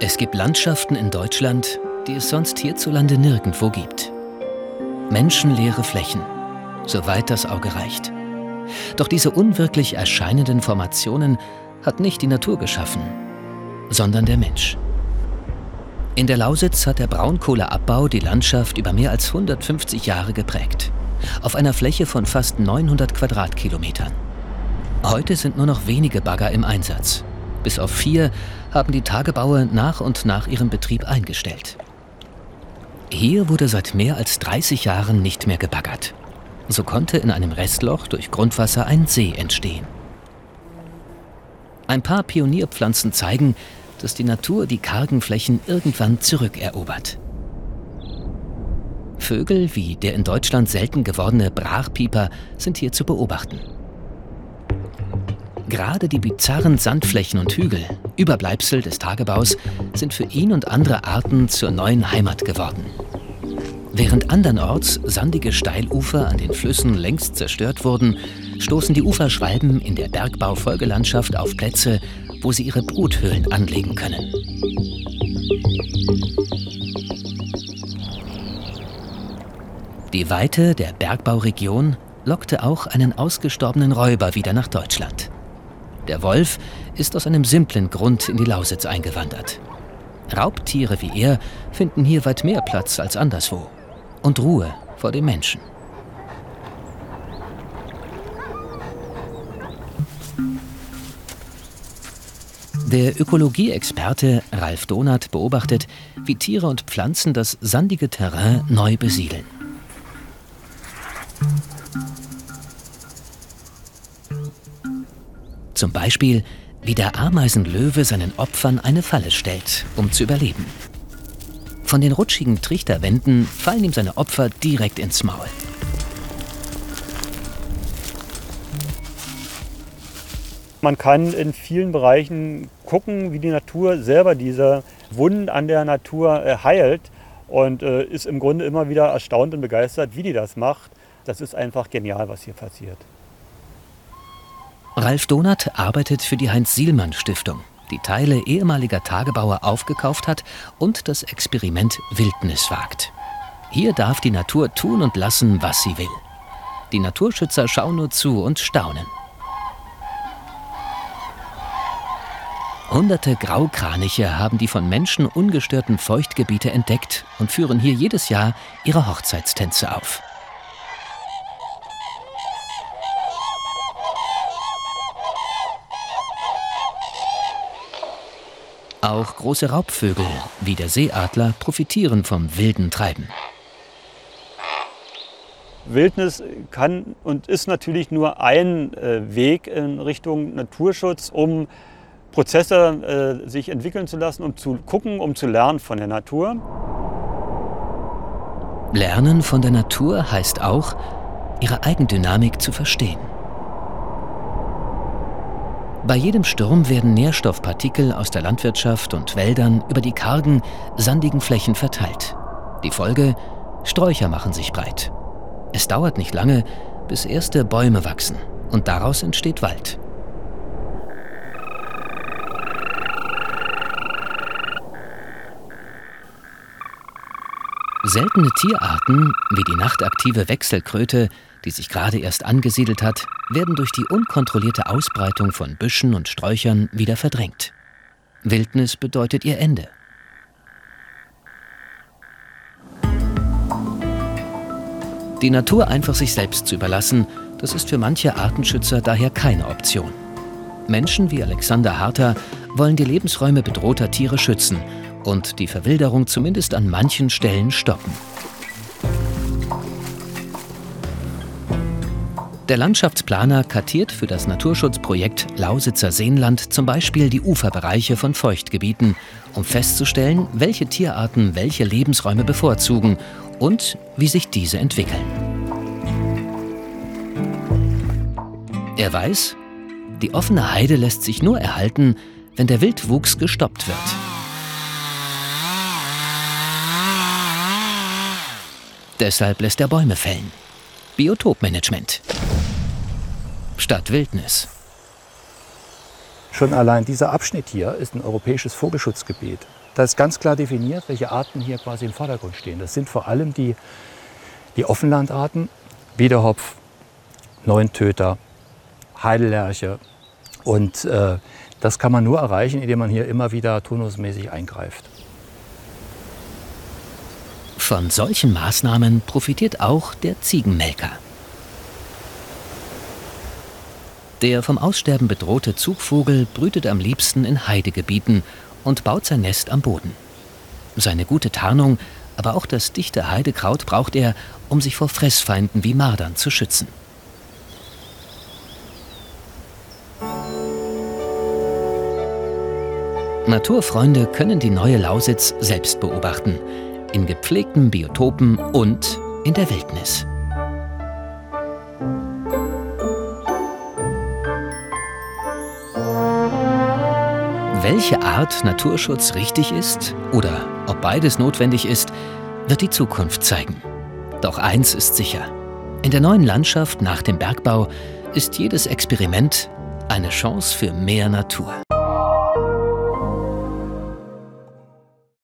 Es gibt Landschaften in Deutschland, die es sonst hierzulande nirgendwo gibt. Menschenleere Flächen, soweit das Auge reicht. Doch diese unwirklich erscheinenden Formationen hat nicht die Natur geschaffen, sondern der Mensch. In der Lausitz hat der Braunkohleabbau die Landschaft über mehr als 150 Jahre geprägt. Auf einer Fläche von fast 900 Quadratkilometern. Heute sind nur noch wenige Bagger im Einsatz. Bis auf vier haben die Tagebaue nach und nach ihren Betrieb eingestellt. Hier wurde seit mehr als 30 Jahren nicht mehr gebaggert. So konnte in einem Restloch durch Grundwasser ein See entstehen. Ein paar Pionierpflanzen zeigen, dass die Natur die kargen Flächen irgendwann zurückerobert. Vögel wie der in Deutschland selten gewordene Brachpieper sind hier zu beobachten. Gerade die bizarren Sandflächen und Hügel, Überbleibsel des Tagebaus, sind für ihn und andere Arten zur neuen Heimat geworden. Während andernorts sandige Steilufer an den Flüssen längst zerstört wurden, stoßen die Uferschwalben in der Bergbaufolgelandschaft auf Plätze, wo sie ihre Bruthöhlen anlegen können. Die Weite der Bergbauregion lockte auch einen ausgestorbenen Räuber wieder nach Deutschland. Der Wolf ist aus einem simplen Grund in die Lausitz eingewandert. Raubtiere wie er finden hier weit mehr Platz als anderswo und Ruhe vor dem Menschen. Der Ökologieexperte Ralf Donath beobachtet, wie Tiere und Pflanzen das sandige Terrain neu besiedeln. Zum Beispiel, wie der Ameisenlöwe seinen Opfern eine Falle stellt, um zu überleben. Von den rutschigen Trichterwänden fallen ihm seine Opfer direkt ins Maul. Man kann in vielen Bereichen gucken, wie die Natur selber diese Wunden an der Natur äh, heilt und äh, ist im Grunde immer wieder erstaunt und begeistert, wie die das macht. Das ist einfach genial, was hier passiert. Ralf Donath arbeitet für die Heinz-Sielmann-Stiftung, die Teile ehemaliger Tagebauer aufgekauft hat und das Experiment Wildnis wagt. Hier darf die Natur tun und lassen, was sie will. Die Naturschützer schauen nur zu und staunen. Hunderte Graukraniche haben die von Menschen ungestörten Feuchtgebiete entdeckt und führen hier jedes Jahr ihre Hochzeitstänze auf. Auch große Raubvögel wie der Seeadler profitieren vom wilden Treiben. Wildnis kann und ist natürlich nur ein äh, Weg in Richtung Naturschutz, um Prozesse äh, sich entwickeln zu lassen, um zu gucken, um zu lernen von der Natur. Lernen von der Natur heißt auch, ihre Eigendynamik zu verstehen. Bei jedem Sturm werden Nährstoffpartikel aus der Landwirtschaft und Wäldern über die kargen, sandigen Flächen verteilt. Die Folge? Sträucher machen sich breit. Es dauert nicht lange, bis erste Bäume wachsen und daraus entsteht Wald. Seltene Tierarten, wie die nachtaktive Wechselkröte, die sich gerade erst angesiedelt hat, werden durch die unkontrollierte Ausbreitung von Büschen und Sträuchern wieder verdrängt. Wildnis bedeutet ihr Ende. Die Natur einfach sich selbst zu überlassen, das ist für manche Artenschützer daher keine Option. Menschen wie Alexander Harter wollen die Lebensräume bedrohter Tiere schützen und die Verwilderung zumindest an manchen Stellen stoppen. Der Landschaftsplaner kartiert für das Naturschutzprojekt Lausitzer Seenland zum Beispiel die Uferbereiche von Feuchtgebieten, um festzustellen, welche Tierarten welche Lebensräume bevorzugen und wie sich diese entwickeln. Er weiß, die offene Heide lässt sich nur erhalten, wenn der Wildwuchs gestoppt wird. Deshalb lässt er Bäume fällen. Biotopmanagement. Statt Wildnis. Schon allein dieser Abschnitt hier ist ein europäisches Vogelschutzgebiet. Da ist ganz klar definiert, welche Arten hier quasi im Vordergrund stehen. Das sind vor allem die, die Offenlandarten, Biederhopf, Neuntöter, Heidellerche. Und äh, das kann man nur erreichen, indem man hier immer wieder turnusmäßig eingreift. Von solchen Maßnahmen profitiert auch der Ziegenmelker. Der vom Aussterben bedrohte Zugvogel brütet am liebsten in Heidegebieten und baut sein Nest am Boden. Seine gute Tarnung, aber auch das dichte Heidekraut braucht er, um sich vor Fressfeinden wie Mardern zu schützen. Naturfreunde können die neue Lausitz selbst beobachten, in gepflegten Biotopen und in der Wildnis. Welche Art Naturschutz richtig ist oder ob beides notwendig ist, wird die Zukunft zeigen. Doch eins ist sicher. In der neuen Landschaft nach dem Bergbau ist jedes Experiment eine Chance für mehr Natur.